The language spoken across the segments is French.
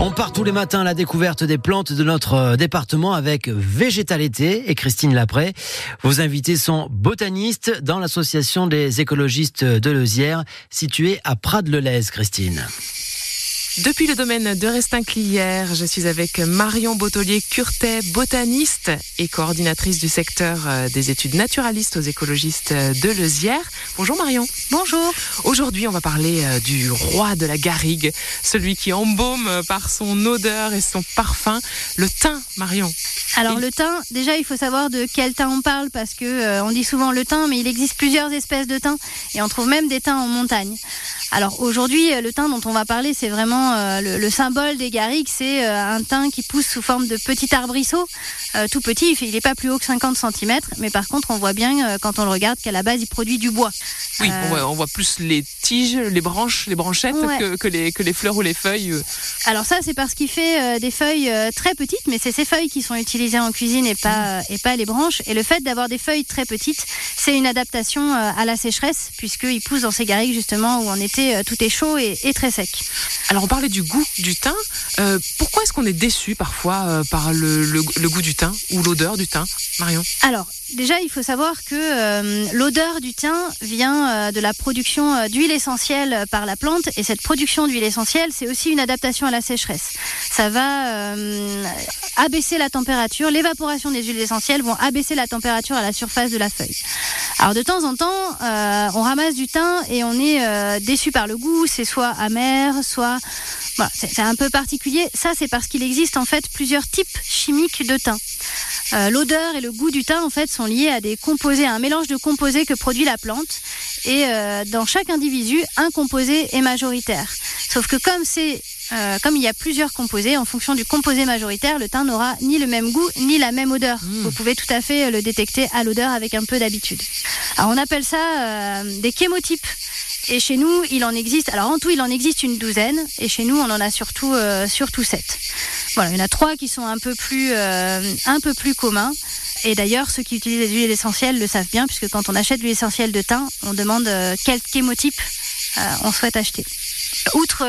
On part tous les matins à la découverte des plantes de notre euh, département avec Végétalité et Christine Lapré. Vos invités sont botanistes dans l'association des écologistes de Leusière, située à Prades-le-Lez, Christine. Depuis le domaine de Restinclière, je suis avec Marion Bottolier-Curtet, botaniste et coordinatrice du secteur euh, des études naturalistes aux écologistes de Leusière. Bonjour Marion. Bonjour. Aujourd'hui, on va parler euh, du roi de la garrigue, celui qui embaume par son odeur et son parfum, le thym, Marion. Alors le thym, déjà il faut savoir de quel thym on parle parce que euh, on dit souvent le thym, mais il existe plusieurs espèces de thym et on trouve même des thym en montagne. Alors aujourd'hui, le thym dont on va parler, c'est vraiment euh, le, symbole des garrigues. C'est euh, un thym qui pousse sous forme de petit arbrisseau, euh, tout petit. Il n'est pas plus haut que 50 cm, mais par contre, on voit bien quand on le regarde qu'à la base, il produit du bois. Oui, on voit, plus les tiges, les branches, les branchettes que, les, que les fleurs ou les feuilles. Alors ça, c'est parce qu'il fait des feuilles très petites, mais c'est ces feuilles qui sont utilisées en cuisine et pas, et pas les branches. Et le fait d'avoir des feuilles très petites, c'est une adaptation à la sécheresse, puisqu'il pousse dans ces garrigues justement où était euh, tout est chaud et, très sec. Alors parlait du goût du thym. Euh, pourquoi est-ce qu'on est déçu parfois euh, par le, goût du thym ou l'odeur du thym, Marion? Alors déjà, il faut savoir que l'odeur du thym vient de la production d'huile essentielle par la plante et cette production d'huile essentielle, c'est aussi une adaptation à la sécheresse. Ça va abaisser la température, l'évaporation des huiles essentielles vont abaisser la température à la surface de la feuille. Alors de temps en temps, on ramasse du thym et on est déçu par le goût, c'est soit amer, soit... c'est un peu particulier. Ça, c'est parce qu'il existe en fait plusieurs types chimiques de thym. Euh, l'odeur et le goût du thym en fait sont liés à des composés, à un mélange de composés que produit la plante. Et euh, dans chaque individu, un composé est majoritaire. Sauf que comme c'est euh, comme il y a plusieurs composés, en fonction du composé majoritaire, le thym n'aura ni le même goût ni la même odeur. Mmh. Vous pouvez tout à fait le détecter à l'odeur avec un peu d'habitude. Alors on appelle ça des chémotypes. Et chez nous, il en existe. Alors en tout, il en existe une douzaine. Et chez nous, on en a surtout euh, surtout sept. Voilà, il y en a trois qui sont un peu plus euh, un peu plus communs. Et d'ailleurs, ceux qui utilisent les huiles essentielles le savent bien, puisque quand on achète l'huile essentielle de thym, on demande euh, quel chémotype on souhaite acheter. Outre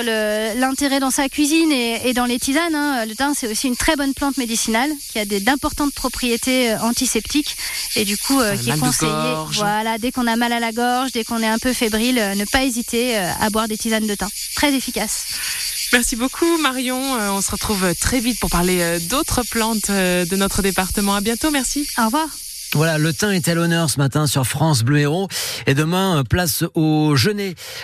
l'intérêt dans sa cuisine et, dans les tisanes, hein, le thym c'est aussi une très bonne plante médicinale qui a d'importantes propriétés euh, antiseptiques et du coup euh, qui est conseillé. Voilà, dès qu'on a mal à la gorge, dès qu'on est un peu fébrile, euh, ne pas hésiter à boire des tisanes de thym. Très efficace. Merci beaucoup Marion. On se retrouve très vite pour parler d'autres plantes de notre département. À bientôt. Merci. Au revoir. Voilà, le thym est à l'honneur ce matin sur France Bleu Héros. Et demain, place au Genet.